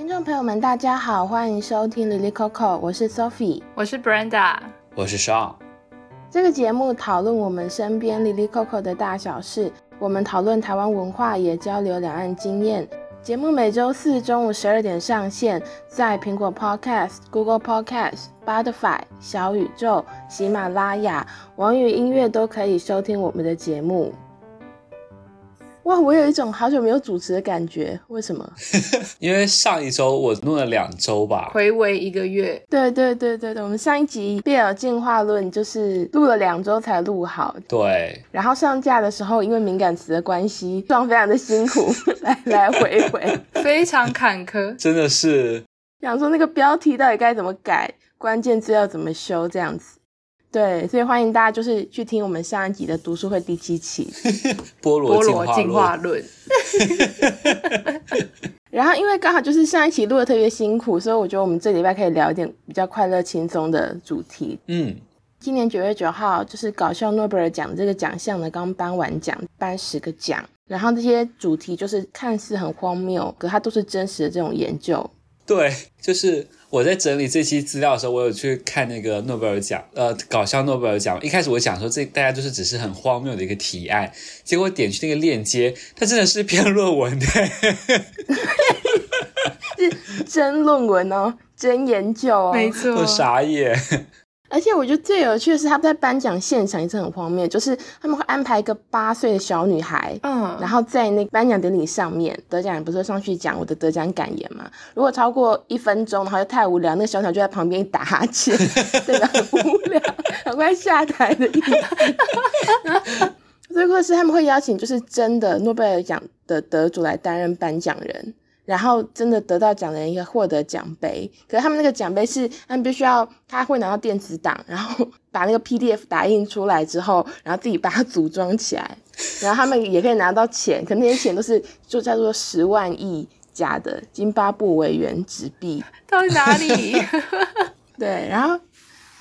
听众朋友们，大家好，欢迎收听 Lily Coco，我是 Sophie，我是 Brenda，我是 Sean。这个节目讨论我们身边 Lily Coco 的大小事，我们讨论台湾文化，也交流两岸经验。节目每周四中午十二点上线，在苹果 Podcast、Google Podcast、Spotify、小宇宙、喜马拉雅、网易音乐都可以收听我们的节目。哇，我有一种好久没有主持的感觉，为什么？因为上一周我录了两周吧，回违一个月。对对对对对，我们上一集贝尔进化论就是录了两周才录好。对。然后上架的时候，因为敏感词的关系，状非常的辛苦，来来回回，非常坎坷，真的是。想说那个标题到底该怎么改，关键字要怎么修，这样子。对，所以欢迎大家就是去听我们上一集的读书会第七期 《菠萝进化论》。然后因为刚好就是上一期录的特别辛苦，所以我觉得我们这礼拜可以聊一点比较快乐轻松的主题。嗯，今年九月九号就是搞笑诺贝尔奖这个奖项呢，刚颁完奖，颁十个奖，然后这些主题就是看似很荒谬，可它都是真实的这种研究。对，就是我在整理这期资料的时候，我有去看那个诺贝尔奖，呃，搞笑诺贝尔奖。一开始我讲说这大家就是只是很荒谬的一个提案，结果点去那个链接，它真的是篇论文的，是真论文哦，真研究哦，没错，我傻眼。而且我觉得最有趣的是，他们在颁奖现场也是很荒谬，就是他们会安排一个八岁的小女孩，嗯，然后在那个颁奖典礼上面，得奖人不是上去讲我的得奖感言嘛？如果超过一分钟，然后就太无聊，那个小女孩就在旁边打哈欠，对吧很无聊，赶快下台的意思。最后是他们会邀请就是真的诺贝尔奖的得主来担任颁奖人。然后真的得到奖的人也获得奖杯，可是他们那个奖杯是他们必须要，他会拿到电子档，然后 把那个 PDF 打印出来之后，然后自己把它组装起来，然后他们也可以拿到钱，可那些钱都是就叫做十万亿假的津巴布韦元纸币，到底哪里？对，然后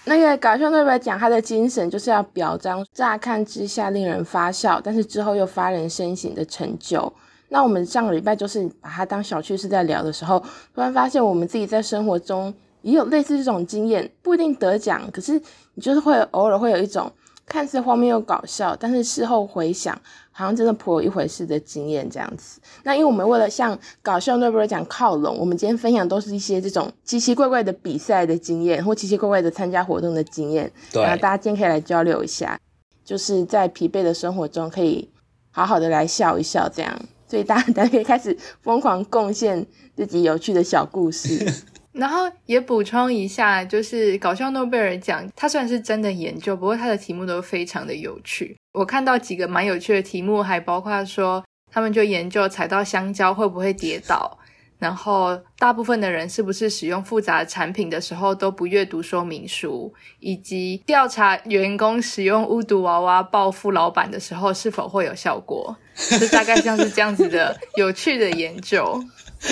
那个搞笑诺贝尔奖，他的精神就是要表彰乍看之下令人发笑，但是之后又发人深省的成就。那我们上个礼拜就是把它当小趣事在聊的时候，突然发现我们自己在生活中也有类似这种经验，不一定得奖，可是你就是会偶尔会有一种看似荒谬又搞笑，但是事后回想好像真的颇有一回事的经验这样子。那因为我们为了向搞笑诺贝尔奖靠拢，我们今天分享都是一些这种奇奇怪怪的比赛的经验，或奇奇怪怪的参加活动的经验。对，然后大家今天可以来交流一下，就是在疲惫的生活中可以好好的来笑一笑这样。所以大家大家可以开始疯狂贡献自己有趣的小故事，然后也补充一下，就是搞笑诺贝尔奖，它虽然是真的研究，不过它的题目都非常的有趣。我看到几个蛮有趣的题目，还包括说他们就研究踩到香蕉会不会跌倒。然后，大部分的人是不是使用复杂产品的时候都不阅读说明书？以及调查员工使用巫毒娃娃报复老板的时候是否会有效果？就大概像是这样子的 有趣的研究，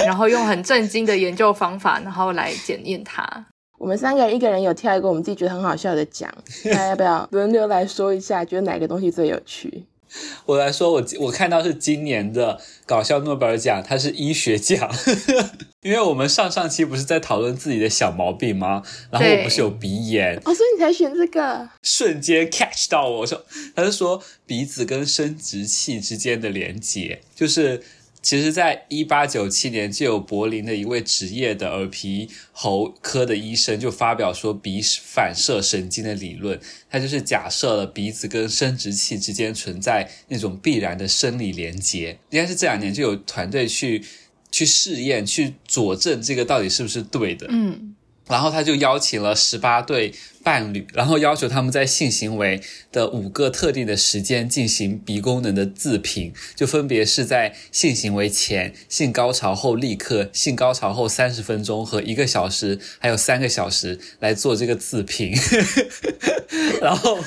然后用很震惊的研究方法，然后来检验它。我们三个人，一个人有挑一个我们自己觉得很好笑的奖，大家要不要轮流来说一下，觉得哪个东西最有趣？我来说，我我看到是今年的搞笑诺贝尔奖，它是医学奖，因为我们上上期不是在讨论自己的小毛病吗？然后我不是有鼻炎，哦，所以你才选这个，瞬间 catch 到我说，他是说鼻子跟生殖器之间的连接，就是。其实，在一八九七年，就有柏林的一位职业的耳鼻喉科的医生就发表说鼻反射神经的理论，他就是假设了鼻子跟生殖器之间存在那种必然的生理连接。应该是这两年就有团队去去试验，去佐证这个到底是不是对的。嗯。然后他就邀请了十八对伴侣，然后要求他们在性行为的五个特定的时间进行鼻功能的自评，就分别是在性行为前、性高潮后立刻、性高潮后三十分钟和一个小时，还有三个小时来做这个自评。然后，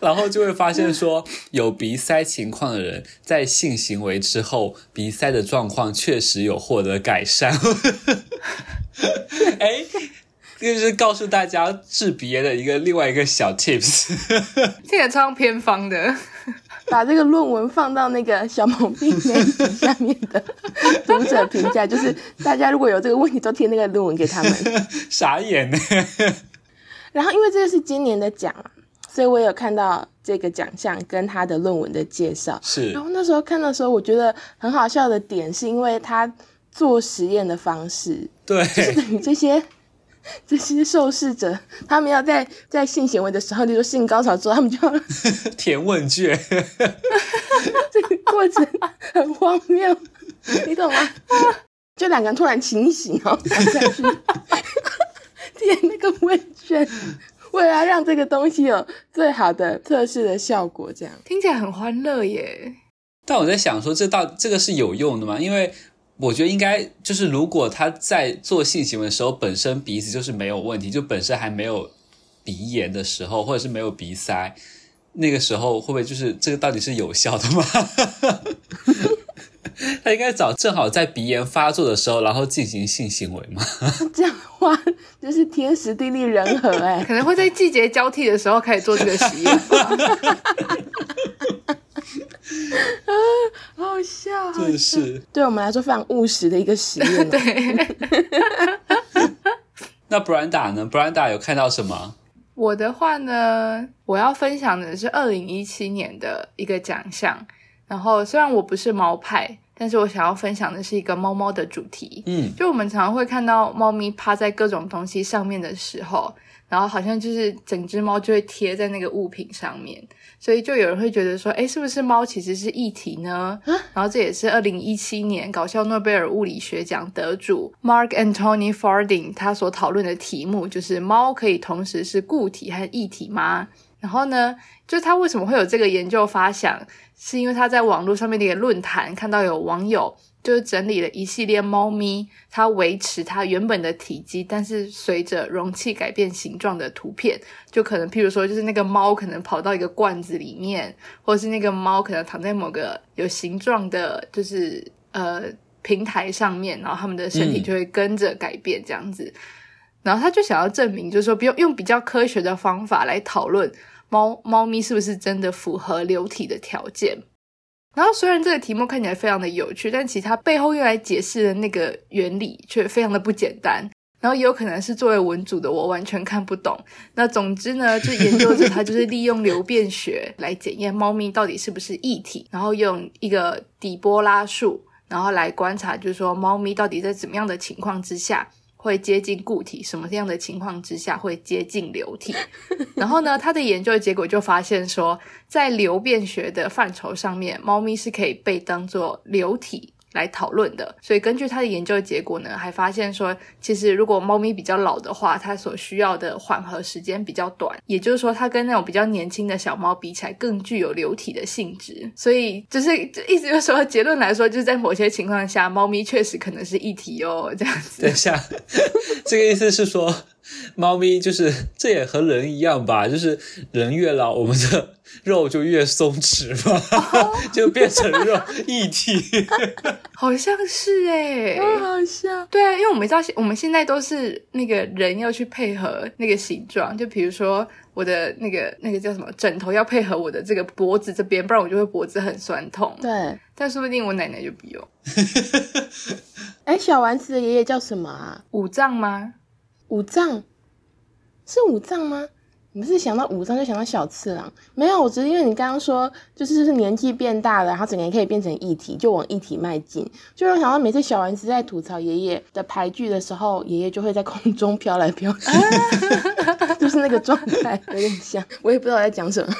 然后就会发现说，有鼻塞情况的人在性行为之后，鼻塞的状况确实有获得改善。哎。这就是告诉大家治鼻炎的一个另外一个小 tips，这个超偏方的。把这个论文放到那个小毛病那下面的 读者评价，就是大家如果有这个问题，都贴那个论文给他们。傻眼呢。然后因为这个是今年的奖，所以我有看到这个奖项跟他的论文的介绍。是。然后那时候看的时候，我觉得很好笑的点，是因为他做实验的方式，对，就是等于这些。这些受试者，他们要在在性行为的时候，就说性高潮之后，他们就要 填问卷，这个过程很荒谬，你懂吗？就两个人突然清醒哦，然后下去填那个问卷，为了让这个东西有最好的测试的效果，这样听起来很欢乐耶。但我在想说，这到这个是有用的吗？因为。我觉得应该就是，如果他在做性行为的时候，本身鼻子就是没有问题，就本身还没有鼻炎的时候，或者是没有鼻塞，那个时候会不会就是这个到底是有效的吗？他应该找正好在鼻炎发作的时候，然后进行性行为吗？这样的话就是天时地利人和哎，可能会在季节交替的时候开始做这个实验。啊，好好笑，真是对我们来说非常务实的一个实验。对，那 Brenda 呢？Brenda 有看到什么？我的话呢，我要分享的是二零一七年的一个奖项。然后虽然我不是猫派，但是我想要分享的是一个猫猫的主题。嗯，就我们常常会看到猫咪趴在各种东西上面的时候。然后好像就是整只猫就会贴在那个物品上面，所以就有人会觉得说，哎，是不是猫其实是液体呢？然后这也是二零一七年搞笑诺贝尔物理学奖得主 Mark Anthony Farding 他所讨论的题目，就是猫可以同时是固体和液体吗？然后呢，就是他为什么会有这个研究发想，是因为他在网络上面的一个论坛看到有网友。就是整理了一系列猫咪，它维持它原本的体积，但是随着容器改变形状的图片，就可能譬如说，就是那个猫可能跑到一个罐子里面，或者是那个猫可能躺在某个有形状的，就是呃平台上面，然后它们的身体就会跟着改变这样子。嗯、然后他就想要证明，就是说，不用用比较科学的方法来讨论猫猫咪是不是真的符合流体的条件。然后虽然这个题目看起来非常的有趣，但其实它背后用来解释的那个原理却非常的不简单。然后也有可能是作为文组的我完全看不懂。那总之呢，就研究者他就是利用流变学来检验猫咪到底是不是液体，然后用一个底波拉数，然后来观察，就是说猫咪到底在怎么样的情况之下。会接近固体，什么样的情况之下会接近流体？然后呢，他的研究结果就发现说，在流变学的范畴上面，猫咪是可以被当做流体。来讨论的，所以根据他的研究结果呢，还发现说，其实如果猫咪比较老的话，它所需要的缓和时间比较短，也就是说，它跟那种比较年轻的小猫比起来，更具有流体的性质。所以就是意思就是说，结论来说，就是在某些情况下，猫咪确实可能是液体哦，这样子。等一下，这个意思是说，猫咪就是这也和人一样吧？就是人越老，我们的。肉就越松弛嘛，oh. 就变成肉一体，好像是哎、好像对啊，因为我们知道，我们现在都是那个人要去配合那个形状，就比如说我的那个那个叫什么枕头要配合我的这个脖子这边，不然我就会脖子很酸痛。对，但说不定我奶奶就不用。哎，小丸子的爷爷叫什么啊？五藏吗？武藏是五藏吗？你不是想到五藏就想到小次郎？没有，我只是因为你刚刚说，就是就是年纪变大了，然后整个人可以变成液体，就往液体迈进。就让我想到每次小丸子在吐槽爷爷的牌剧的时候，爷爷就会在空中飘来飘去，就是那个状态有点像，我也不知道我在讲什么。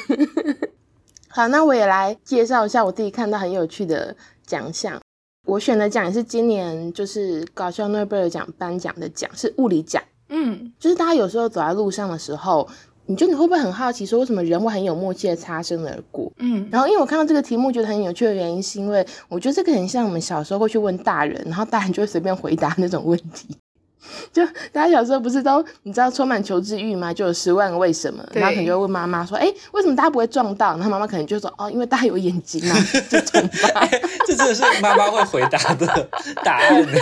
好，那我也来介绍一下我自己看到很有趣的奖项。我选的奖也是今年就是搞笑诺贝尔奖颁奖的奖，是物理奖。嗯，就是大家有时候走在路上的时候。你觉得你会不会很好奇，说为什么人会很有默契的擦身而过？嗯，然后因为我看到这个题目觉得很有趣的原因，是因为我觉得这个很像我们小时候会去问大人，然后大人就会随便回答那种问题。就大家小时候不是都你知道充满求知欲吗？就有十万个为什么，然后可能就会问妈妈说：“哎，为什么大家不会撞到？”然后妈妈可能就说：“哦，因为大家有眼睛啊。”这种吧，这真的是妈妈会回答的答案呢。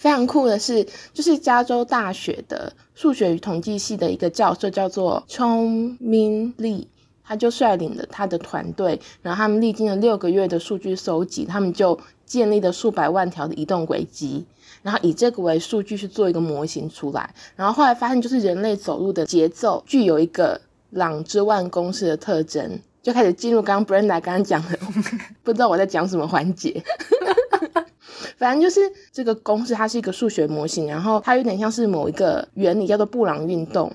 非常酷的是，就是加州大学的数学与统计系的一个教授，叫做 Chong Min Lee，他就率领了他的团队，然后他们历经了六个月的数据收集，他们就建立了数百万条的移动轨迹，然后以这个为数据去做一个模型出来，然后后来发现就是人类走路的节奏具有一个朗之万公式的特征，就开始进入刚刚 Brenda 刚刚讲的，不知道我在讲什么环节。反正就是这个公式，它是一个数学模型，然后它有点像是某一个原理，叫做布朗运动。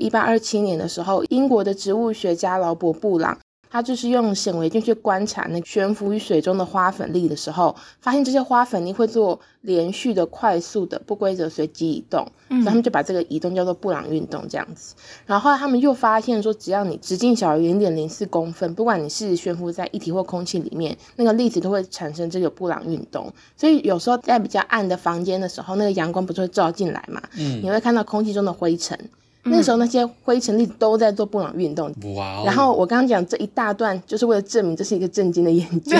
一八二七年的时候，英国的植物学家劳勃·布朗，他就是用显微镜去观察那悬浮于水中的花粉粒的时候，发现这些花粉粒会做连续的、快速的、不规则随机移动，嗯，所以他们就把这个移动叫做布朗运动这样子。然后后来他们又发现说，只要你直径小于零点零四公分，不管你是悬浮在液体或空气里面，那个粒子都会产生这个布朗运动。所以有时候在比较暗的房间的时候，那个阳光不是会照进来嘛？嗯，你会看到空气中的灰尘。那个时候，那些灰尘粒子都在做布朗运动。哇！然后我刚刚讲这一大段，就是为了证明这是一个震惊的研究。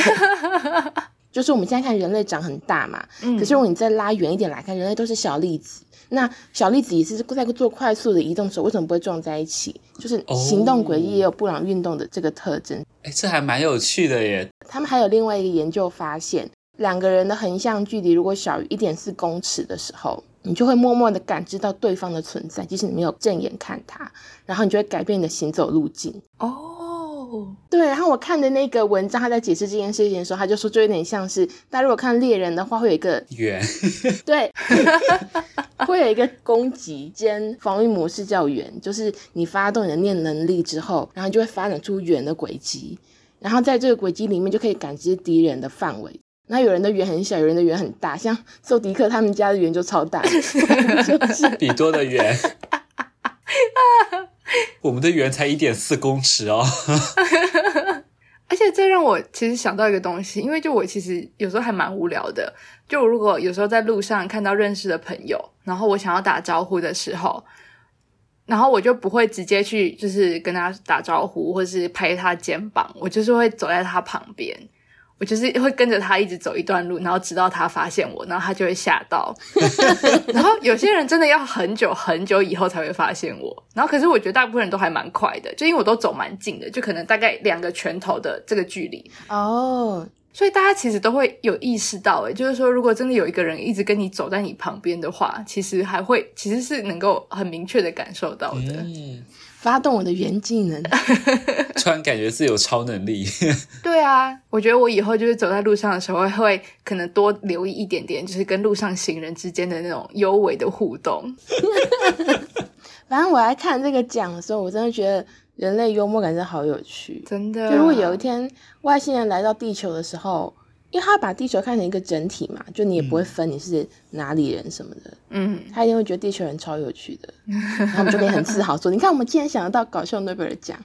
就是我们现在看人类长很大嘛，可是如果你再拉远一点来看，人类都是小粒子。那小粒子也是在做快速的移动的时候，为什么不会撞在一起？就是行动轨迹也有布朗运动的这个特征。哎，这还蛮有趣的耶。他们还有另外一个研究发现，两个人的横向距离如果小于一点四公尺的时候。你就会默默的感知到对方的存在，即使你没有正眼看他，然后你就会改变你的行走路径。哦，对，然后我看的那个文章，他在解释这件事情的时候，他就说，就有点像是大家如果看猎人的话，会有一个圆，对，会有一个攻击兼防御模式叫圆，就是你发动你的念能力之后，然后就会发展出圆的轨迹，然后在这个轨迹里面就可以感知敌人的范围。那有人的圆很小，有人的圆很大，像 sob 迪克他们家的圆就超大，就 是比多的圆。我们的圆才一点四公尺哦。而且这让我其实想到一个东西，因为就我其实有时候还蛮无聊的，就如果有时候在路上看到认识的朋友，然后我想要打招呼的时候，然后我就不会直接去就是跟他打招呼，或是拍他肩膀，我就是会走在他旁边。我就是会跟着他一直走一段路，然后直到他发现我，然后他就会吓到。然后有些人真的要很久很久以后才会发现我，然后可是我觉得大部分人都还蛮快的，就因为我都走蛮近的，就可能大概两个拳头的这个距离哦。Oh. 所以大家其实都会有意识到，诶，就是说如果真的有一个人一直跟你走在你旁边的话，其实还会其实是能够很明确的感受到的。嗯发动我的原技能，突然感觉自己有超能力。对啊，我觉得我以后就是走在路上的时候，会可能多留意一点点，就是跟路上行人之间的那种幽微的互动。反正我来看这个奖的时候，我真的觉得人类幽默感真的好有趣，真的。就如果有一天外星人来到地球的时候。因为他把地球看成一个整体嘛，就你也不会分你是哪里人什么的，嗯，他一定会觉得地球人超有趣的，然后我们就可以很自豪说：“ 你看，我们竟然想得到搞笑诺贝尔奖。”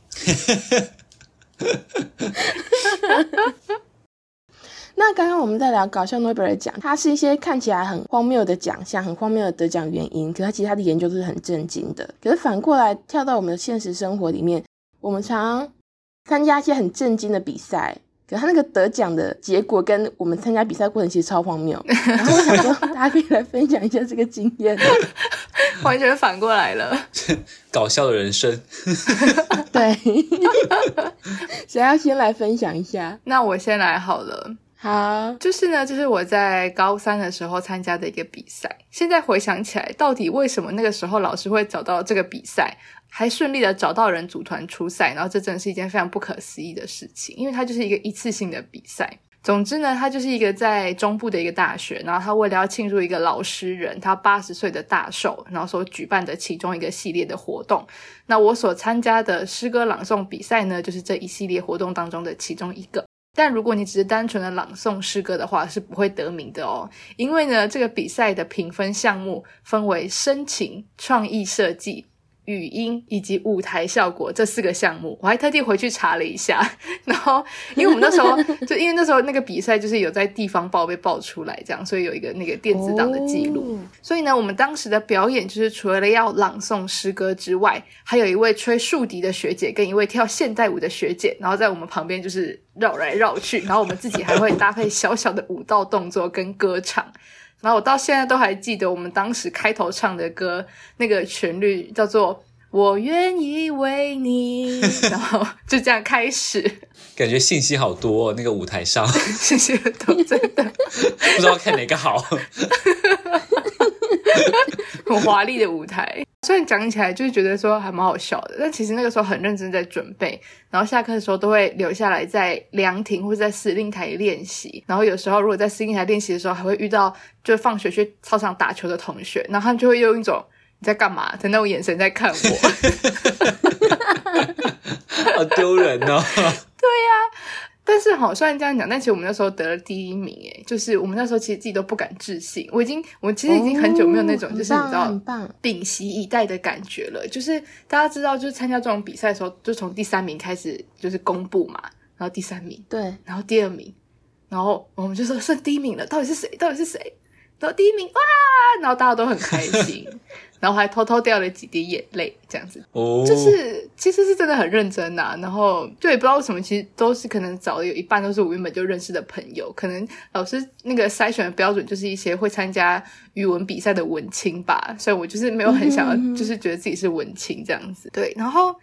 那刚刚我们在聊搞笑诺贝尔奖，它是一些看起来很荒谬的奖项，很荒谬的得奖原因，可是它其实它的研究都是很震惊的。可是反过来跳到我们的现实生活里面，我们常常参加一些很震惊的比赛。可他那个得奖的结果跟我们参加比赛过程其实超荒谬，然后我想说 大家可以来分享一下这个经验，完全反过来了，搞笑的人生。对，谁要先来分享一下？那我先来好了。好，就是呢，就是我在高三的时候参加的一个比赛。现在回想起来，到底为什么那个时候老师会找到这个比赛？还顺利的找到人组团出赛，然后这真的是一件非常不可思议的事情，因为它就是一个一次性的比赛。总之呢，它就是一个在中部的一个大学，然后他为了要庆祝一个老诗人他八十岁的大寿，然后所举办的其中一个系列的活动。那我所参加的诗歌朗诵比赛呢，就是这一系列活动当中的其中一个。但如果你只是单纯的朗诵诗歌的话，是不会得名的哦，因为呢，这个比赛的评分项目分为深情、创意设计。语音以及舞台效果这四个项目，我还特地回去查了一下。然后，因为我们那时候 就因为那时候那个比赛就是有在地方报被报出来，这样，所以有一个那个电子档的记录。Oh. 所以呢，我们当时的表演就是除了要朗诵诗歌之外，还有一位吹竖笛的学姐跟一位跳现代舞的学姐，然后在我们旁边就是绕来绕去，然后我们自己还会搭配小小的舞蹈动作跟歌唱。然后我到现在都还记得我们当时开头唱的歌，那个旋律叫做《我愿意为你，然后就这样开始，感觉信息好多哦，那个舞台上。信息很多，真的。不知道看哪个好，很华丽的舞台。虽然讲起来就是觉得说还蛮好笑的，但其实那个时候很认真在准备，然后下课的时候都会留下来在凉亭或者在司令台练习。然后有时候如果在司令台练习的时候，还会遇到就放学去操场打球的同学，然后他们就会用一种。你在干嘛？的那种眼神在看我，好丢人哦！对呀、啊，但是好，虽然这样讲，但其实我们那时候得了第一名，诶就是我们那时候其实自己都不敢置信。我已经，我其实已经很久没有那种，就是你知道，屏息以待的感觉了。就是大家知道，就是参加这种比赛的时候，就从第三名开始就是公布嘛，然后第三名，对，然后第二名，然后我们就说剩第一名了，到底是谁？到底是谁？然后第一名哇，然后大家都很开心。然后还偷偷掉了几滴眼泪，这样子，哦，就是其实是真的很认真呐、啊。然后就也，不知道为什么，其实都是可能找的有一半都是我原本就认识的朋友。可能老师那个筛选的标准就是一些会参加语文比赛的文青吧，所以我就是没有很想要，就是觉得自己是文青这样子。对，然后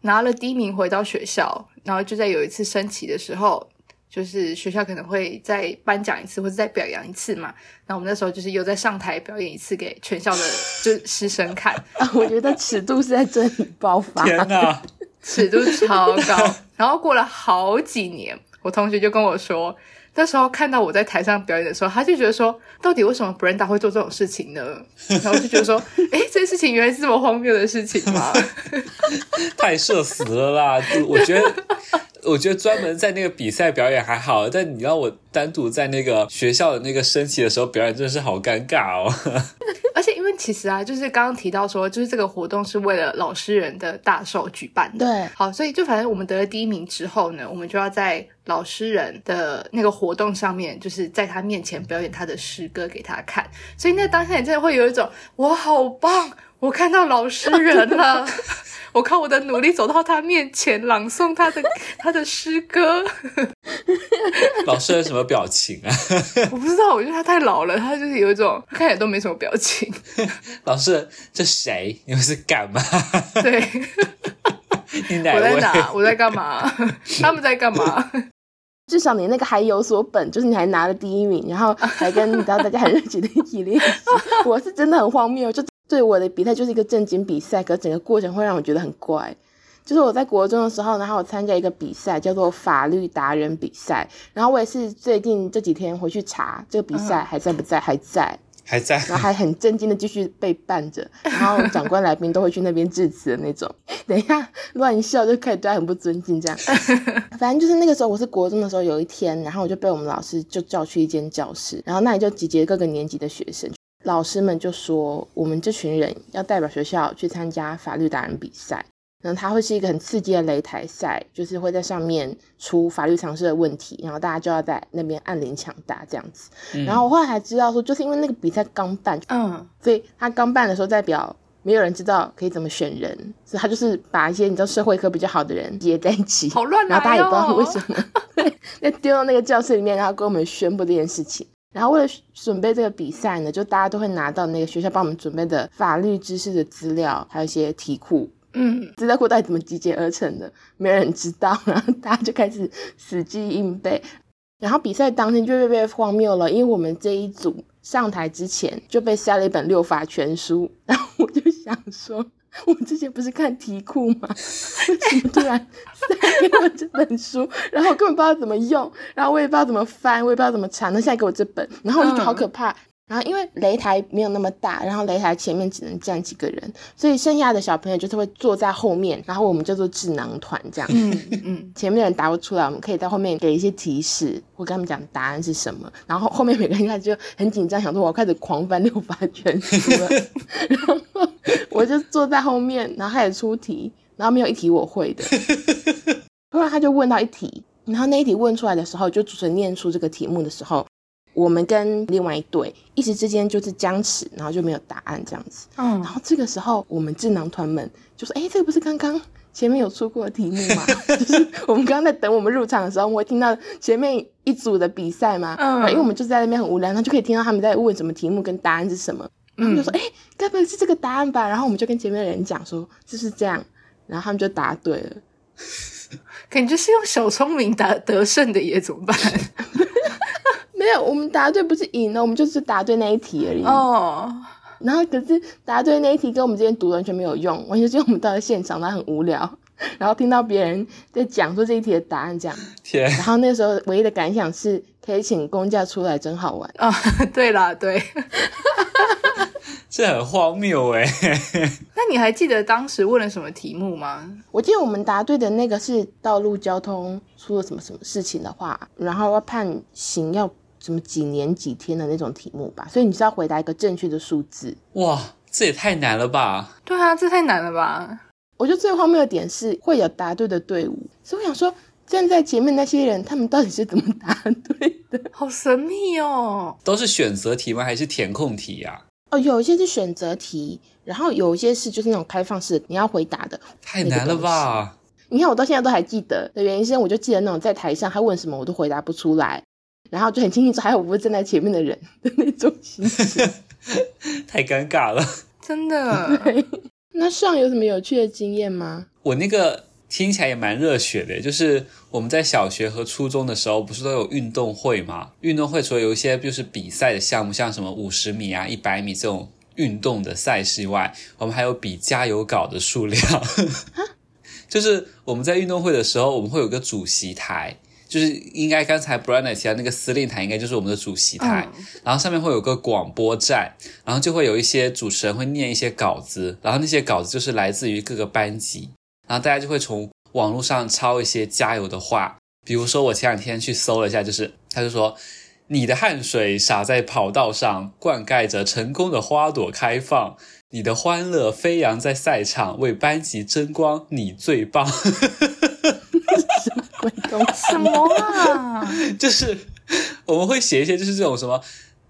拿了第一名回到学校，然后就在有一次升旗的时候。就是学校可能会再颁奖一次，或者再表扬一次嘛。那我们那时候就是又在上台表演一次给全校的 就师生看。啊，我觉得尺度是在这里爆发。天哪，尺度超高。然后过了好几年，我同学就跟我说，那时候看到我在台上表演的时候，他就觉得说，到底为什么 Brenda 会做这种事情呢？然后就觉得说，诶，这件事情原来是这么荒谬的事情吗？太社死了啦！就我觉得。我觉得专门在那个比赛表演还好，但你让我单独在那个学校的那个升旗的时候表演，真的是好尴尬哦。而且因为其实啊，就是刚刚提到说，就是这个活动是为了老师人的大寿举办的。对，好，所以就反正我们得了第一名之后呢，我们就要在老师人的那个活动上面，就是在他面前表演他的诗歌给他看。所以那当下你真的会有一种，我好棒，我看到老师人了。我靠我的努力走到他面前，朗诵他的他的诗歌。老师有什么表情啊？我不知道，我觉得他太老了，他就是有一种看起来都没什么表情。老师，这谁？你们是干嘛？对，你我在哪？我在干嘛？他们在干嘛？至少你那个还有所本，就是你还拿了第一名，然后还跟你知道大家很热情的一起练习。我是真的很荒谬，就。对我的比赛就是一个正经比赛，可整个过程会让我觉得很怪。就是我在国中的时候，然后我参加一个比赛，叫做法律达人比赛。然后我也是最近这几天回去查这个比赛还在不在，还在，还在，然后还很震惊的继续被办着。然后长官来宾都会去那边致辞的那种。等一下乱笑就开始对他很不尊敬这样。反正就是那个时候我是国中的时候，有一天，然后我就被我们老师就叫去一间教室，然后那里就集结各个年级的学生。老师们就说，我们这群人要代表学校去参加法律达人比赛，然后它会是一个很刺激的擂台赛，就是会在上面出法律常识的问题，然后大家就要在那边按铃抢答这样子。嗯、然后我后来还知道说，就是因为那个比赛刚办，嗯，所以他刚办的时候代表没有人知道可以怎么选人，所以他就是把一些你知道社会科比较好的人接在一起，好乱、哦，然后大家也不知道为什么，对，那丢到那个教室里面，然后跟我们宣布这件事情。然后为了准备这个比赛呢，就大家都会拿到那个学校帮我们准备的法律知识的资料，还有一些题库。嗯，资料库到底怎么集结而成的，没人知道。然后大家就开始死记硬背。然后比赛当天就被被荒谬了，因为我们这一组上台之前就被塞了一本六法全书。然后我就想说。我之前不是看题库吗？为什么突然塞给我这本书？然后我根本不知道怎么用，然后我也不知道怎么翻，我也不知道怎么查。那现在给我这本，然后我就觉得好可怕。然后因为擂台没有那么大，然后擂台前面只能站几个人，所以剩下的小朋友就是会坐在后面，然后我们叫做智囊团这样。嗯 嗯，前面的人答不出来，我们可以在后面给一些提示，或跟他们讲答案是什么。然后后面每个人开始就很紧张，想说我要开始狂翻六法全书了。然后我就坐在后面，然后开始出题，然后没有一题我会的。后来他就问到一题，然后那一题问出来的时候，就主持人念出这个题目的时候。我们跟另外一队一时之间就是僵持，然后就没有答案这样子。嗯，然后这个时候我们智囊团们就说：“哎，这个不是刚刚前面有出过的题目吗？就是我们刚刚在等我们入场的时候，我会听到前面一组的比赛嘛。嗯，因为我们就在那边很无聊，然后就可以听到他们在问什么题目跟答案是什么。他们就说：“哎、嗯，该不会是这个答案吧？”然后我们就跟前面的人讲说：“就是这样。”然后他们就答对了。感觉是用小聪明答得胜的耶，怎么办？没有，我们答对不是赢了，我们就是答对那一题而已。哦。Oh. 然后可是答对那一题跟我们这边读完全没有用，完全是因为我们到了现场，然后很无聊，然后听到别人在讲说这一题的答案这样。天。然后那时候唯一的感想是，可以请公假出来，真好玩。啊，oh, 对啦，对。这很荒谬哎！那你还记得当时问了什么题目吗？我记得我们答对的那个是道路交通出了什么什么事情的话，然后要判刑要什么几年几天的那种题目吧。所以你是要回答一个正确的数字。哇，这也太难了吧？对啊，这太难了吧？我觉得最荒谬的点是会有答对的队伍，所以我想说站在前面那些人，他们到底是怎么答对的？好神秘哦！都是选择题吗？还是填空题呀？哦，有一些是选择题，然后有一些是就是那种开放式，你要回答的。太难了吧？你看我到现在都还记得的原因是，我就记得那种在台上他问什么我都回答不出来，然后就很清楚还有我不是站在前面的人 的那种心情，太尴尬了，真的。对，那上有什么有趣的经验吗？我那个。听起来也蛮热血的，就是我们在小学和初中的时候，不是都有运动会吗？运动会除了有一些就是比赛的项目，像什么五十米啊、一百米这种运动的赛事以外，我们还有比加油稿的数量。就是我们在运动会的时候，我们会有个主席台，就是应该刚才 Brianna 提到那个司令台，应该就是我们的主席台。嗯、然后上面会有个广播站，然后就会有一些主持人会念一些稿子，然后那些稿子就是来自于各个班级。然后大家就会从网络上抄一些加油的话，比如说我前两天去搜了一下，就是他就说：“你的汗水洒在跑道上，灌溉着成功的花朵开放；你的欢乐飞扬在赛场，为班级争光，你最棒。” 什么鬼东西？什么啊？就是我们会写一些，就是这种什么。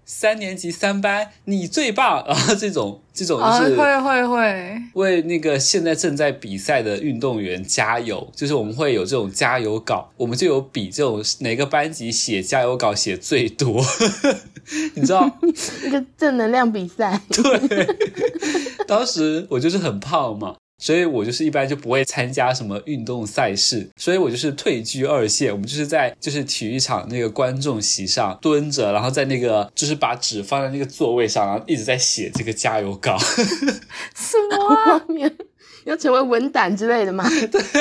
三年级三班，你最棒！然后这种这种就是会会会为那个现在正在比赛的运动员加油，就是我们会有这种加油稿，我们就有比这种哪个班级写加油稿写最多，你知道？一个正能量比赛。对，当时我就是很胖嘛。所以我就是一般就不会参加什么运动赛事，所以我就是退居二线。我们就是在就是体育场那个观众席上蹲着，然后在那个就是把纸放在那个座位上，然后一直在写这个加油稿。什么啊？要成为文胆之类的吗？对。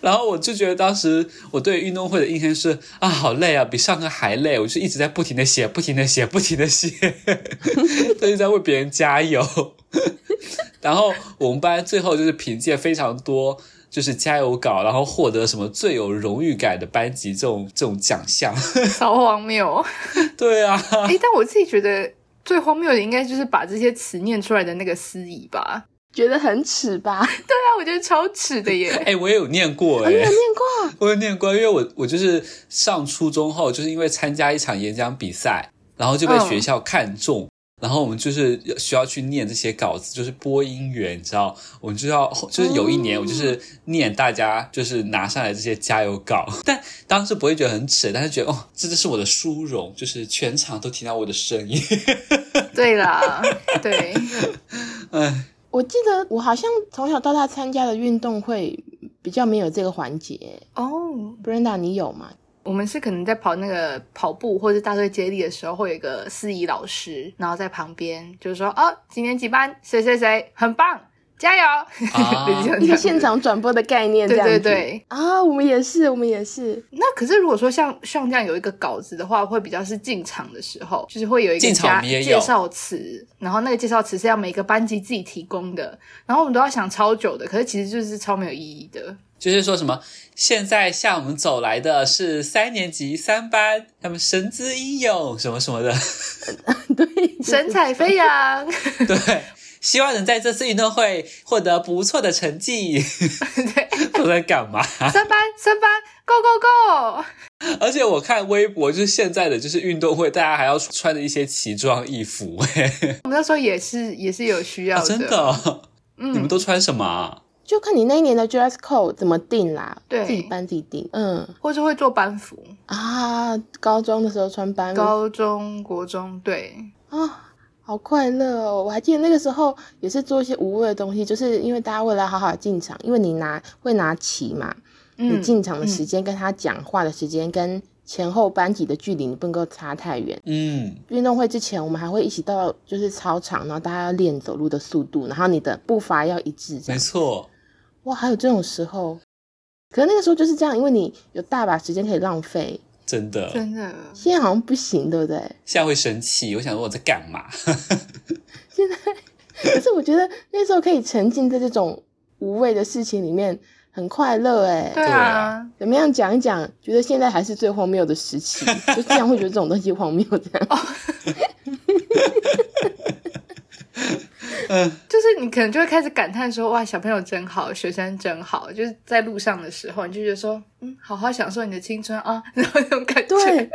然后我就觉得当时我对运动会的印象是啊，好累啊，比上课还累。我就一直在不停的写，不停的写，不停的写，都是在为别人加油。然后我们班最后就是凭借非常多就是加油稿，然后获得什么最有荣誉感的班级这种这种奖项，好荒谬。对啊，哎，但我自己觉得最荒谬的应该就是把这些词念出来的那个司仪吧，觉得很耻吧？对啊，我觉得超耻的耶。哎，我也有念过哎，我有念过，我有念过，因为我我就是上初中后，就是因为参加一场演讲比赛，然后就被学校看中。嗯然后我们就是需要去念这些稿子，就是播音员，你知道，我们就要就是有一年我就是念大家就是拿上来这些加油稿，但当时不会觉得很耻，但是觉得哦，这就是我的殊荣，就是全场都听到我的声音。对啦，对，哎，我记得我好像从小到大参加的运动会比较没有这个环节哦，Brenda 你有吗？我们是可能在跑那个跑步或者大队接力的时候，会有一个司仪老师，然后在旁边就是说：“哦，几年几班，谁谁谁？很棒，加油！”啊、一个现场转播的概念，对对对啊，我们也是，我们也是。那可是如果说像像这样有一个稿子的话，会比较是进场的时候，就是会有一个加介绍词，然后那个介绍词是要每个班级自己提供的，然后我们都要想超久的，可是其实就是超没有意义的。就是说什么？现在向我们走来的是三年级三班，他们神姿英勇，什么什么的，对，神采飞扬，对，希望能在这次运动会获得不错的成绩。对，都在干嘛？三班，三班，Go Go Go！而且我看微博，就是现在的就是运动会，大家还要穿着一些奇装异服。我们那时候也是，也是有需要的，哦、真的。嗯，你们都穿什么？就看你那一年的 dress code 怎么定啦，对，自己班自己定，嗯，或是会做班服啊。高中的时候穿班服，高中国中对，啊、哦，好快乐哦！我还记得那个时候也是做一些无谓的东西，就是因为大家为了好好进场，因为你拿会拿旗嘛，嗯、你进场的时间跟他讲话的时间跟前后班级的距离，你不能够差太远。嗯，运动会之前我们还会一起到就是操场，然后大家要练走路的速度，然后你的步伐要一致。没错。哇，还有这种时候，可是那个时候就是这样，因为你有大把时间可以浪费。真的，真的，现在好像不行，对不对？现在会生气，我想说我在干嘛？现在，可是我觉得那时候可以沉浸在这种无谓的事情里面，很快乐哎。对啊，怎么样讲一讲？觉得现在还是最荒谬的时期，就这样会觉得这种东西荒谬，这样。你可能就会开始感叹说：“哇，小朋友真好，学生真好。”就是在路上的时候，你就觉得说：“嗯，好好享受你的青春啊。”然后那种感觉。对，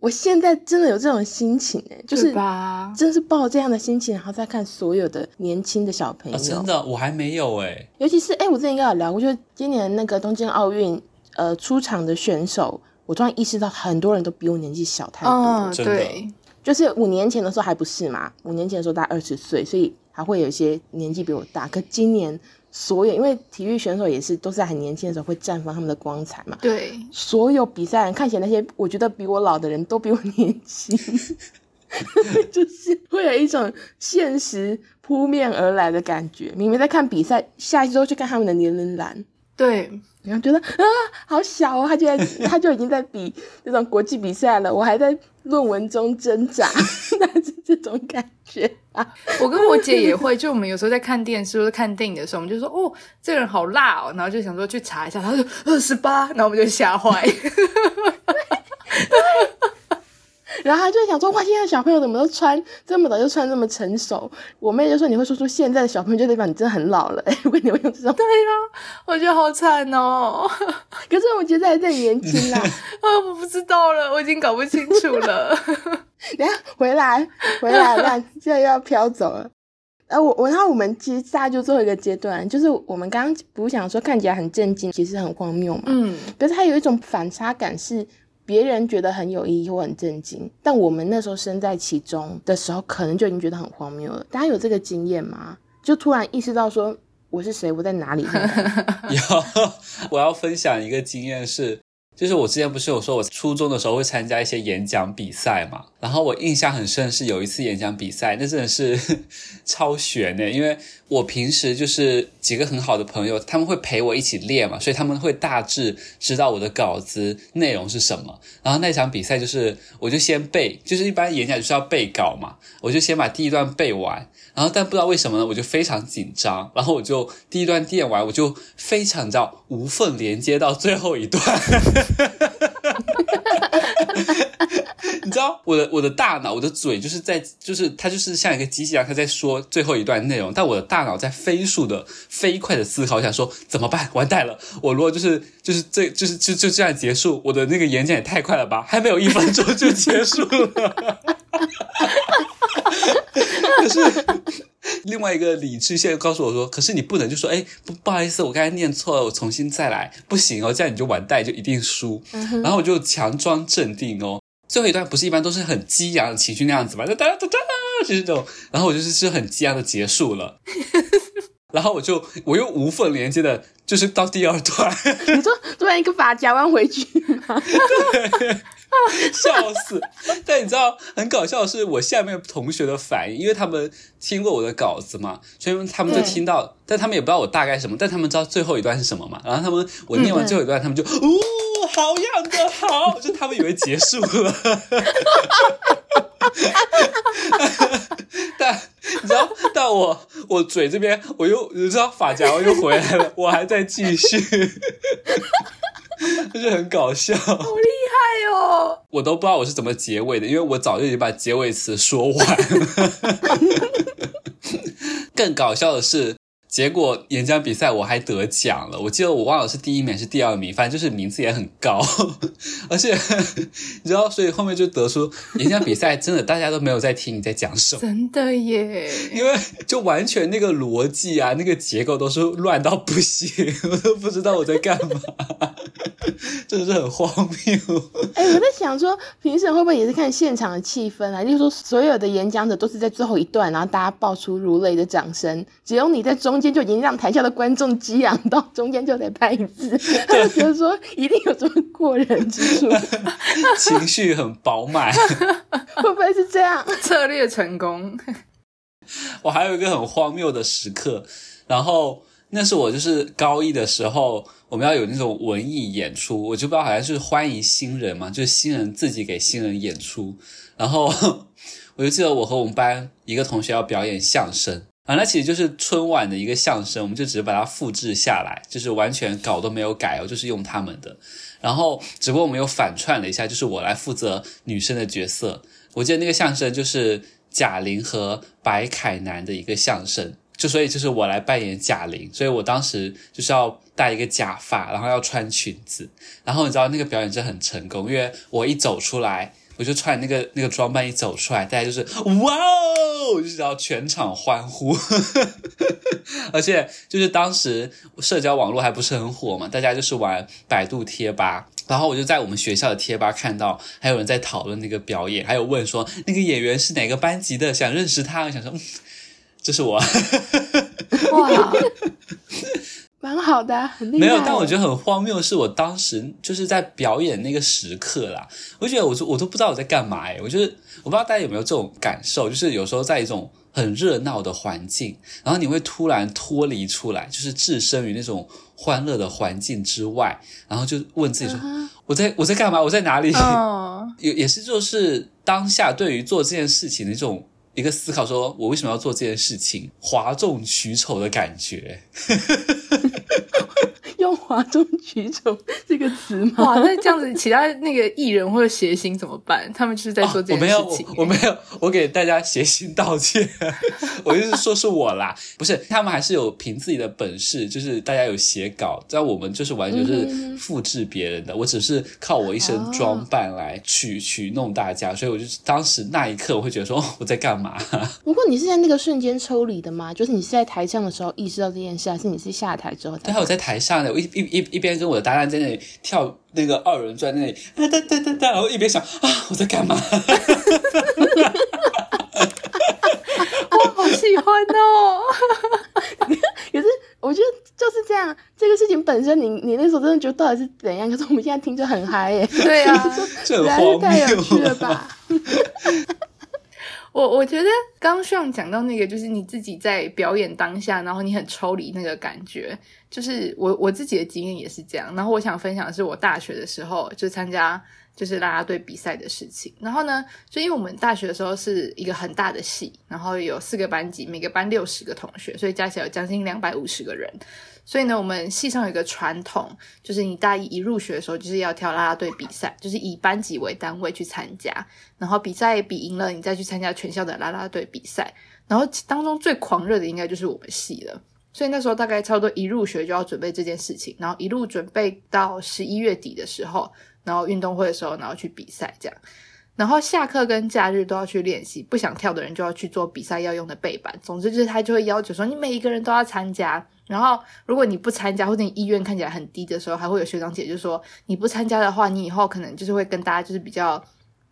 我现在真的有这种心情哎，就是吧，真是抱这样的心情，然后再看所有的年轻的小朋友。哦、真的，我还没有哎。尤其是哎，我之前应该有聊过，就是今年那个东京奥运呃出场的选手，我突然意识到很多人都比我年纪小太多。哦、对，就是五年前的时候还不是嘛？五年前的时候大概二十岁，所以。还会有一些年纪比我大，可今年所有因为体育选手也是都是在很年轻的时候会绽放他们的光彩嘛。对，所有比赛人看起来那些我觉得比我老的人都比我年轻，就是会有一种现实扑面而来的感觉。明明在看比赛，下一周去看他们的年龄栏，对，然后觉得啊好小哦，他就在他就已经在比这种国际比赛了，我还在论文中挣扎，那是这种感觉啊。我跟我姐也会，就我们有时候在看电视或者看电影的时候，我们就说哦，这个人好辣哦，然后就想说去查一下，他说二十八，然后我们就吓坏。然后他就想说哇，现在小朋友怎么都穿这么早就穿这么成熟？我妹就说你会说出现在的小朋友就代表你真的很老了。哎，为什么会用这种？对呀、啊，我觉得好惨哦。可是我觉得还在年轻啦。啊，我不知道了，我已经搞不清楚了。等下回来，回来，那现在又要飘走了。呃，我我然后我们其实大家就最后一个阶段，就是我们刚刚不是想说看起来很震惊，其实很荒谬嘛。嗯。可是它有一种反差感，是别人觉得很有意义或很震惊，但我们那时候身在其中的时候，可能就已经觉得很荒谬了。大家有这个经验吗？就突然意识到说我是谁，我在哪里？有，我要分享一个经验是。就是我之前不是有说，我初中的时候会参加一些演讲比赛嘛，然后我印象很深是有一次演讲比赛，那真的是 超悬的，因为我平时就是几个很好的朋友，他们会陪我一起练嘛，所以他们会大致知道我的稿子内容是什么。然后那场比赛就是，我就先背，就是一般演讲就是要背稿嘛，我就先把第一段背完。然后，但不知道为什么呢，我就非常紧张。然后我就第一段念完，我就非常叫无缝连接到最后一段。哈 你知道我的我的大脑，我的嘴就是在就是它就是像一个机器人，它在说最后一段内容。但我的大脑在飞速的飞快的思考，想说怎么办？完蛋了！我如果就是就是这就是就就这样结束，我的那个演讲也太快了吧？还没有一分钟就结束了。可是 另外一个理智线告诉我说：“可是你不能就说，哎，不不好意思，我刚才念错了，我重新再来，不行哦，这样你就完蛋，就一定输。嗯”然后我就强装镇定哦，最后一段不是一般都是很激昂的情绪那样子嘛，哒哒哒哒，就是这种，然后我就是是很激昂的结束了，然后我就我又无缝连接的，就是到第二段，你说突然一个发夹弯回去吗？对。笑死！但你知道很搞笑的是，我下面同学的反应，因为他们听过我的稿子嘛，所以他们就听到，嗯、但他们也不知道我大概什么，但他们知道最后一段是什么嘛。然后他们我念完最后一段，嗯、他们就哦，好样的，好，就他们以为结束了。但你知道，但我我嘴这边我又你知道发夹我又回来了，我还在继续。就是很搞笑，好厉害哦！我都不知道我是怎么结尾的，因为我早就已经把结尾词说完了。更搞笑的是，结果演讲比赛我还得奖了，我记得我忘了是第一名还是第二名，反正就是名次也很高，而且 你知道，所以后面就得出演讲比赛真的大家都没有在听你在讲什么，真的耶，因为就完全那个逻辑啊，那个结构都是乱到不行，我都不知道我在干嘛，真的是很荒谬。哎、欸，我在想说，评审会不会也是看现场的气氛啊？就是说，所有的演讲者都是在最后一段，然后大家爆出如雷的掌声，只有你在中间。就已经让台下的观众激昂到中间就得拍一次，他就觉得说一定有这么过人之处，情绪很饱满，会不会是这样？策略成功。我还有一个很荒谬的时刻，然后那是我就是高一的时候，我们要有那种文艺演出，我就不知道好像是欢迎新人嘛，就是新人自己给新人演出，然后 我就记得我和我们班一个同学要表演相声。啊，那其实就是春晚的一个相声，我们就只是把它复制下来，就是完全稿都没有改哦，就是用他们的。然后，只不过我们又反串了一下，就是我来负责女生的角色。我记得那个相声就是贾玲和白凯南的一个相声，就所以就是我来扮演贾玲，所以我当时就是要戴一个假发，然后要穿裙子。然后你知道那个表演真的很成功，因为我一走出来。我就穿那个那个装扮一走出来，大家就是哇哦，就是要全场欢呼，而且就是当时社交网络还不是很火嘛，大家就是玩百度贴吧，然后我就在我们学校的贴吧看到还有人在讨论那个表演，还有问说那个演员是哪个班级的，想认识他，我想说，嗯，这是我，哇。蛮好的、啊，很厉害。没有，但我觉得很荒谬，是我当时就是在表演那个时刻啦。我觉得我我我都不知道我在干嘛诶，我就是我不知道大家有没有这种感受，就是有时候在一种很热闹的环境，然后你会突然脱离出来，就是置身于那种欢乐的环境之外，然后就问自己说：“ uh huh. 我在我在干嘛？我在哪里？” 也、uh. 也是就是当下对于做这件事情的一种。一个思考，说我为什么要做这件事情，哗众取宠的感觉。用“哗众取宠”这个词吗？哇，那这样子，其他那个艺人或者谐星怎么办？他们就是在做这件事情。哦，我没有，我，我没有，我给大家谐星道歉。我就是说是我啦，不是他们还是有凭自己的本事，就是大家有写稿，但我们就是完全是复制别人的。嗯、我只是靠我一身装扮来取取弄大家，所以我就当时那一刻我会觉得说我在干嘛？不过你是在那个瞬间抽离的吗？就是你是在台上的时候意识到这件事，还是你是下台之后？对，我在台上的，我一一一一边跟我的搭档在那里跳那个二人转，那里哒哒哒哒哒，然后一边想啊，我在干嘛？我好喜欢哦！可是我觉得就是这样，这个事情本身你，你你那时候真的觉得到底是怎样？可是我们现在听着很嗨耶！对啊，这很荒谬，太有趣了吧？我我觉得刚上讲到那个，就是你自己在表演当下，然后你很抽离那个感觉，就是我我自己的经验也是这样。然后我想分享的是我大学的时候就参加就是啦啦队比赛的事情。然后呢，就因为我们大学的时候是一个很大的系，然后有四个班级，每个班六十个同学，所以加起来有将近两百五十个人。所以呢，我们系上有一个传统，就是你大一一入学的时候，就是要跳啦啦队比赛，就是以班级为单位去参加，然后比赛比赢了，你再去参加全校的啦啦队比赛。然后当中最狂热的应该就是我们系了。所以那时候大概差不多一入学就要准备这件事情，然后一路准备到十一月底的时候，然后运动会的时候，然后去比赛这样。然后下课跟假日都要去练习，不想跳的人就要去做比赛要用的背板。总之就是他就会要求说，你每一个人都要参加。然后，如果你不参加，或者你意愿看起来很低的时候，还会有学长姐就说，你不参加的话，你以后可能就是会跟大家就是比较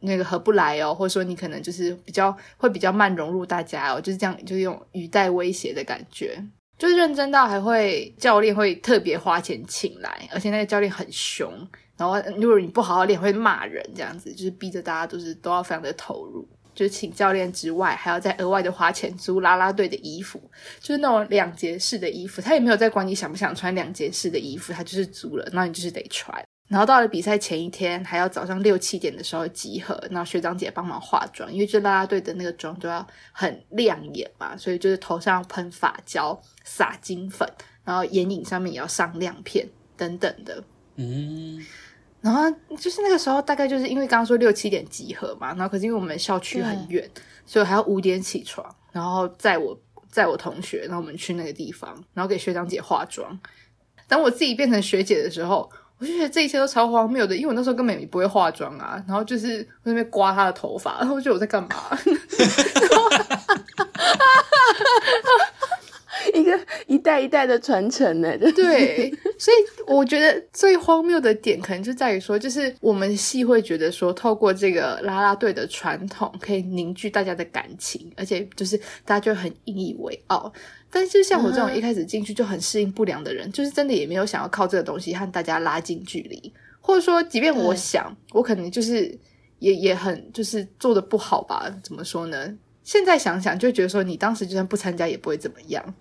那个合不来哦，或者说你可能就是比较会比较慢融入大家哦，就是这样，就是用语带威胁的感觉，就是认真到还会教练会特别花钱请来，而且那个教练很凶，然后如果你不好好练会骂人，这样子就是逼着大家都是都要非常的投入。就是请教练之外，还要再额外的花钱租啦啦队的衣服，就是那种两节式的衣服，他也没有在管你想不想穿两节式的衣服，他就是租了，那你就是得穿。然后到了比赛前一天，还要早上六七点的时候集合，然后学长姐帮忙化妆，因为这啦啦队的那个妆都要很亮眼嘛，所以就是头上要喷发胶、撒金粉，然后眼影上面也要上亮片等等的，嗯。然后就是那个时候，大概就是因为刚刚说六七点集合嘛，然后可是因为我们校区很远，所以还要五点起床，然后载我载我同学，然后我们去那个地方，然后给学长姐化妆。等我自己变成学姐的时候，我就觉得这一切都超荒谬的，因为我那时候根本也不会化妆啊，然后就是在那边刮她的头发，然后我觉得我在干嘛？一个一代一代的传承呢，对，所以我觉得最荒谬的点可能就在于说，就是我们系会觉得说，透过这个啦啦队的传统，可以凝聚大家的感情，而且就是大家就很引以为傲。但是像我这种一开始进去就很适应不良的人，就是真的也没有想要靠这个东西和大家拉近距离，或者说，即便我想，我可能就是也也很就是做的不好吧？怎么说呢？现在想想就觉得说，你当时就算不参加也不会怎么样。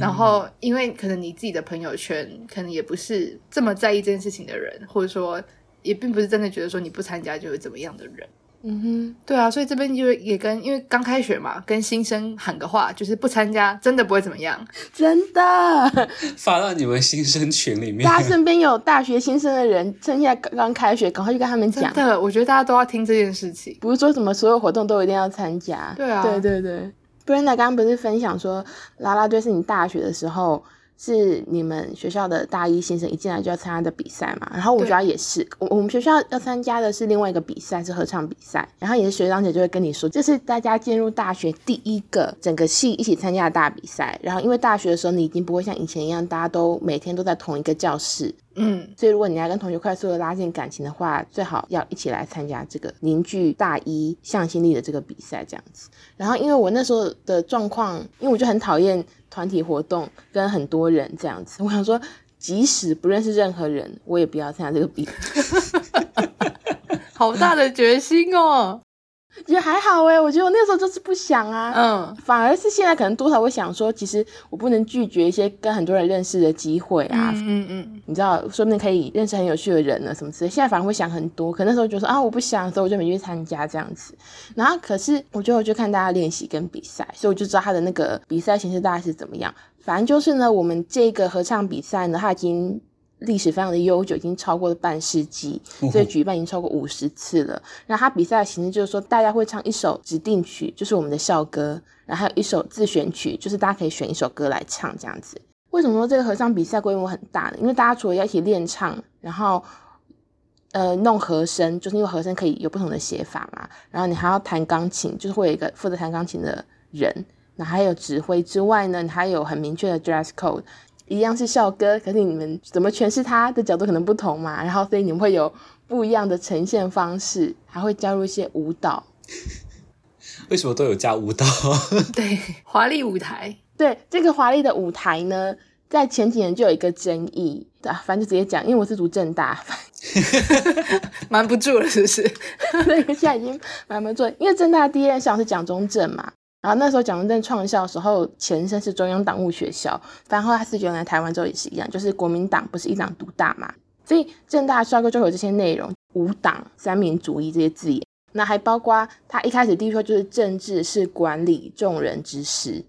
然后，因为可能你自己的朋友圈可能也不是这么在意这件事情的人，或者说也并不是真的觉得说你不参加就会怎么样的人。嗯哼，对啊，所以这边就也跟因为刚开学嘛，跟新生喊个话，就是不参加真的不会怎么样，真的。发到你们新生群里面，大家身边有大学新生的人，趁现在刚刚开学，赶快去跟他们讲。真的，我觉得大家都要听这件事情，不是说什么所有活动都一定要参加。对啊，对对对。Brenda 刚刚不是分享说，啦啦队是你大学的时候是你们学校的大一新生一进来就要参加的比赛嘛？然后我觉得也是，我我们学校要参加的是另外一个比赛，是合唱比赛。然后也是学长姐就会跟你说，这是大家进入大学第一个整个系一起参加的大比赛。然后因为大学的时候你已经不会像以前一样，大家都每天都在同一个教室。嗯，所以如果你要跟同学快速的拉近感情的话，最好要一起来参加这个凝聚大一向心力的这个比赛，这样子。然后因为我那时候的状况，因为我就很讨厌团体活动跟很多人这样子，我想说，即使不认识任何人，我也不要参加这个比赛。好大的决心哦！也还好诶，我觉得我那时候就是不想啊，嗯，反而是现在可能多少会想说，其实我不能拒绝一些跟很多人认识的机会啊，嗯嗯，嗯，你知道，说不定可以认识很有趣的人呢，什么之类。现在反而会想很多，可那时候就说啊，我不想，所以我就没去参加这样子。然后可是我最后就看大家练习跟比赛，所以我就知道他的那个比赛形式大概是怎么样。反正就是呢，我们这个合唱比赛呢，他已经。历史非常的悠久，已经超过了半世纪，所以举办已经超过五十次了。然后他比赛的形式就是说，大家会唱一首指定曲，就是我们的校歌，然后还有一首自选曲，就是大家可以选一首歌来唱这样子。为什么说这个合唱比赛规模很大呢？因为大家除了要一起练唱，然后呃弄和声，就是因为和声可以有不同的写法嘛。然后你还要弹钢琴，就是会有一个负责弹钢琴的人，那还有指挥之外呢，你还有很明确的 dress code。一样是校歌，可是你们怎么诠释它的角度可能不同嘛，然后所以你们会有不一样的呈现方式，还会加入一些舞蹈。为什么都有加舞蹈？对，华丽舞台。对，这个华丽的舞台呢，在前几年就有一个争议，对，反正就直接讲，因为我是读政大，瞒不住了，是不是？对，现在已经瞒不住，因为政大第一任校长是蒋中正嘛。然后那时候蒋中正创校的时候，前身是中央党务学校，然后他四九年来台湾之后也是一样，就是国民党不是一党独大嘛，所以正大校歌就有这些内容，五党、三民主义这些字眼，那还包括他一开始第一句就是政治是管理众人之事，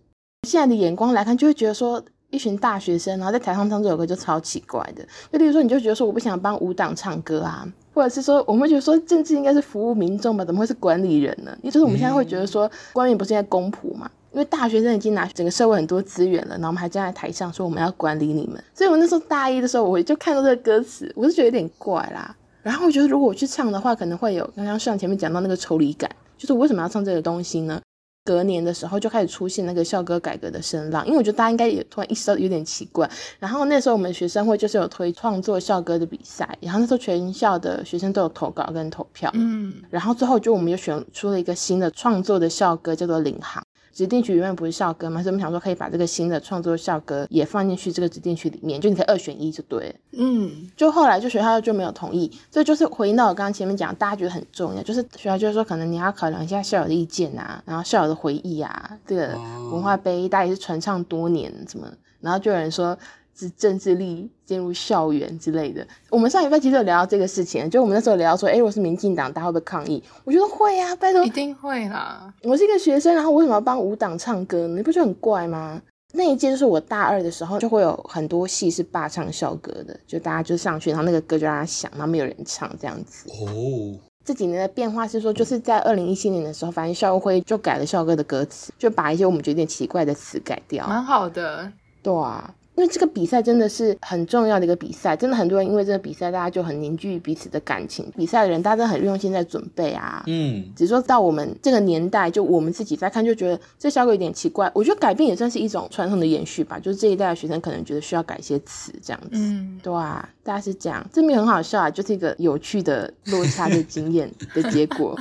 现在的眼光来看，就会觉得说。一群大学生，然后在台上唱这首歌就超奇怪的。就例如说，你就觉得说我不想帮五党唱歌啊，或者是说我们会觉得说政治应该是服务民众吧，怎么会是管理人呢？也就是我们现在会觉得说，官员不是应该公仆嘛？因为大学生已经拿整个社会很多资源了，然后我们还站在台上说我们要管理你们。所以我那时候大一的时候，我就看到这个歌词，我是觉得有点怪啦。然后我觉得如果我去唱的话，可能会有刚刚上前面讲到那个抽离感，就是我为什么要唱这个东西呢？隔年的时候就开始出现那个校歌改革的声浪，因为我觉得大家应该也突然意识到有点奇怪。然后那时候我们学生会就是有推创作校歌的比赛，然后那时候全校的学生都有投稿跟投票，嗯，然后最后就我们就选出了一个新的创作的校歌，叫做《领航》。指定曲永远不是校歌嘛，所以我们想说可以把这个新的创作校歌也放进去这个指定曲里面，就你可以二选一就对。嗯，就后来就学校就没有同意，所以就是回应到我刚刚前面讲，大家觉得很重要，就是学校就是说可能你要考量一下校友的意见啊，然后校友的回忆啊，这个文化碑大家也是传唱多年什么，然后就有人说。是政治力进入校园之类的。我们上礼拜其实有聊到这个事情，就我们那时候聊到说，哎，如果是民进党，大家会不会抗议？我觉得会啊，拜托，一定会啦。我是一个学生，然后我为什么要帮五党唱歌呢？你不觉得很怪吗？那一届就是我大二的时候，就会有很多戏是霸唱校歌的，就大家就上去，然后那个歌就让他响，然后没有人唱这样子。哦，这几年的变化是说，就是在二零一七年的时候，反正校会就改了校歌的歌词，就把一些我们觉得有点奇怪的词改掉，蛮好的。对啊。因为这个比赛真的是很重要的一个比赛，真的很多人因为这个比赛，大家就很凝聚彼此的感情。比赛的人，大家都很用心在准备啊。嗯，只是说到我们这个年代，就我们自己在看，就觉得这效果有点奇怪。我觉得改变也算是一种传统的延续吧。就是这一代的学生可能觉得需要改一些词，这样子。嗯，对啊，大家是这样，这没有很好笑啊，就是一个有趣的落差的经验的结果。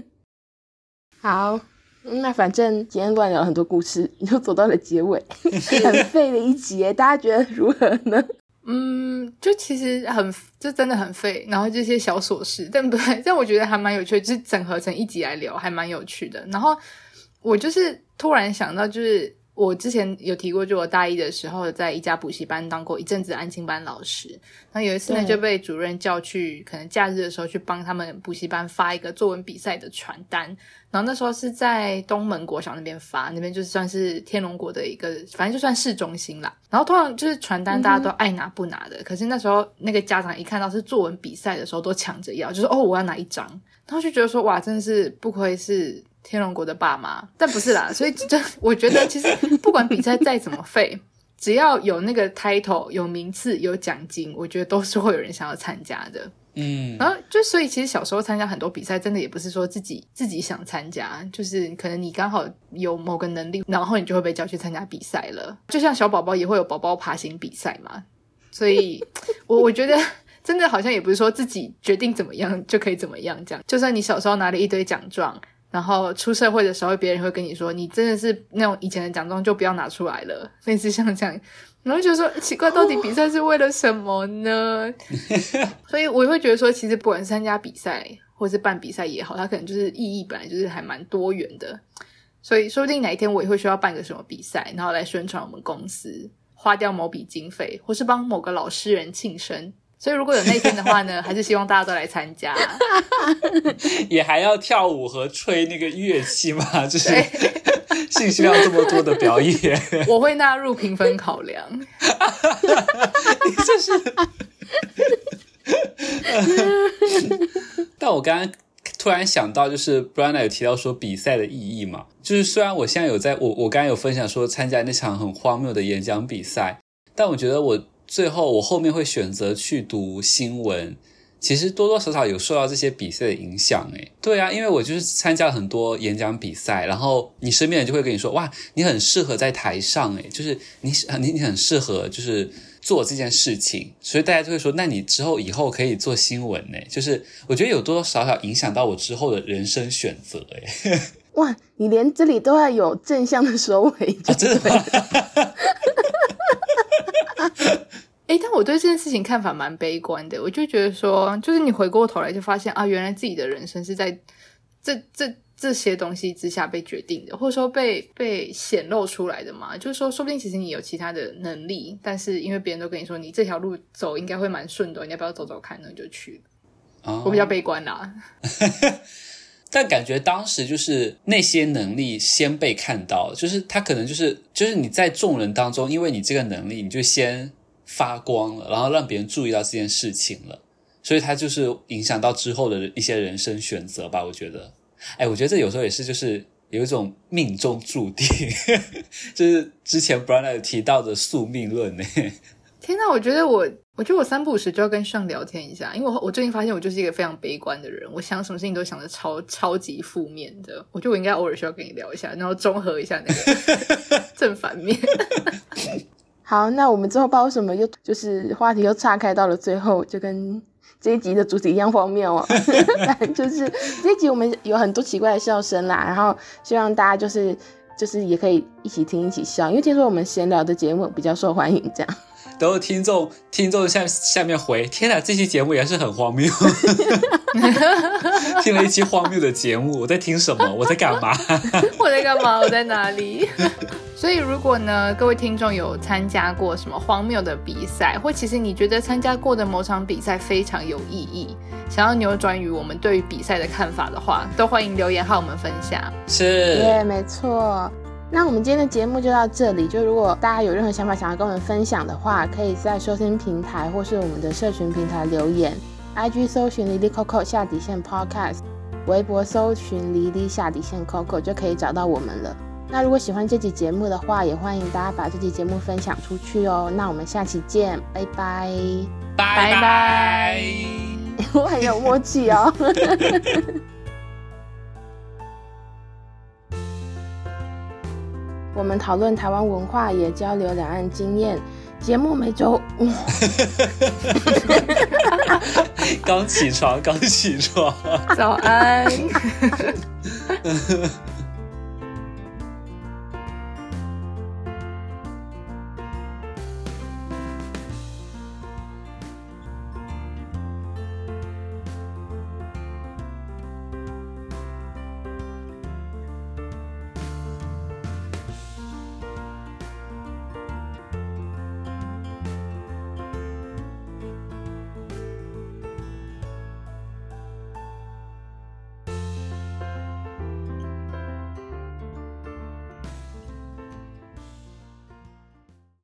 好。那反正今天乱聊很多故事，又走到了结尾，很废的一集，大家觉得如何呢？嗯，就其实很，就真的很废，然后这些小琐事，但不对，但我觉得还蛮有趣，就是整合成一集来聊，还蛮有趣的。然后我就是突然想到，就是。我之前有提过，就我大一的时候，在一家补习班当过一阵子安静班老师。那有一次呢，就被主任叫去，可能假日的时候去帮他们补习班发一个作文比赛的传单。然后那时候是在东门国小那边发，那边就是算是天龙国的一个，反正就算市中心啦。然后通常就是传单大家都爱拿不拿的，嗯、可是那时候那个家长一看到是作文比赛的时候，都抢着要，就是哦，我要拿一张。然后就觉得说，哇，真的是不愧是。天龙国的爸妈，但不是啦，所以这我觉得其实不管比赛再怎么废，只要有那个 title、有名次、有奖金，我觉得都是会有人想要参加的。嗯，然后就所以其实小时候参加很多比赛，真的也不是说自己自己想参加，就是可能你刚好有某个能力，然后你就会被叫去参加比赛了。就像小宝宝也会有宝宝爬行比赛嘛，所以我 我觉得真的好像也不是说自己决定怎么样就可以怎么样这样。就算你小时候拿了一堆奖状。然后出社会的时候，别人会跟你说：“你真的是那种以前的奖状就不要拿出来了。”类似像这样，然后就说奇怪，到底比赛是为了什么呢？所以我也会觉得说，其实不管是参加比赛或是办比赛也好，它可能就是意义本来就是还蛮多元的。所以说不定哪一天我也会需要办个什么比赛，然后来宣传我们公司，花掉某笔经费，或是帮某个老师人庆生。所以如果有那天的话呢，还是希望大家都来参加，也还要跳舞和吹那个乐器吗？就是信息量这么多的表演，我会纳入评分考量。你这是，但我刚刚突然想到，就是 Brianna 有提到说比赛的意义嘛，就是虽然我现在有在我我刚刚有分享说参加那场很荒谬的演讲比赛，但我觉得我。最后，我后面会选择去读新闻，其实多多少少有受到这些比赛的影响。诶，对啊，因为我就是参加了很多演讲比赛，然后你身边人就会跟你说，哇，你很适合在台上，诶，就是你你你很适合就是做这件事情，所以大家就会说，那你之后以后可以做新闻，呢，就是我觉得有多多少少影响到我之后的人生选择，诶。哇，你连这里都要有正向的收尾，就对了。啊 诶，但我对这件事情看法蛮悲观的。我就觉得说，就是你回过头来就发现啊，原来自己的人生是在这这这些东西之下被决定的，或者说被被显露出来的嘛。就是说，说不定其实你有其他的能力，但是因为别人都跟你说你这条路走应该会蛮顺的，你要不要走走看呢？就去。哦，我比较悲观啦。但感觉当时就是那些能力先被看到，就是他可能就是就是你在众人当中，因为你这个能力，你就先。发光了，然后让别人注意到这件事情了，所以他就是影响到之后的一些人生选择吧。我觉得，哎，我觉得这有时候也是，就是有一种命中注定，就是之前 Brianna 提到的宿命论呢。天哪，我觉得我，我觉得我三不五时就要跟上聊天一下，因为我我最近发现我就是一个非常悲观的人，我想什么事情都想的超超级负面的。我觉得我应该偶尔需要跟你聊一下，然后综合一下那个 正反面。好，那我们之后不知道为什么又就是话题又岔开到了最后，就跟这一集的主题一样荒谬哦。就是这一集我们有很多奇怪的笑声啦，然后希望大家就是就是也可以一起听一起笑，因为听说我们闲聊的节目比较受欢迎，这样。都有听众听众下下面回，天哪，这期节目也是很荒谬。听了一期荒谬的节目，我在听什么？我在干嘛？我在干嘛？我在哪里？所以，如果呢，各位听众有参加过什么荒谬的比赛，或其实你觉得参加过的某场比赛非常有意义，想要扭转于我们对于比赛的看法的话，都欢迎留言和我们分享。是，耶，yeah，没错。那我们今天的节目就到这里。就如果大家有任何想法想要跟我们分享的话，可以在收听平台或是我们的社群平台留言。IG 搜寻 Lily Coco 下底线 Podcast，微博搜寻 Lily 下底线 Coco 就可以找到我们了。那如果喜欢这集节目的话，也欢迎大家把这集节目分享出去哦。那我们下期见，拜拜，拜拜。我很有默契哦。我们讨论台湾文化，也交流两岸经验。节目每周，刚起床，刚起床，早安。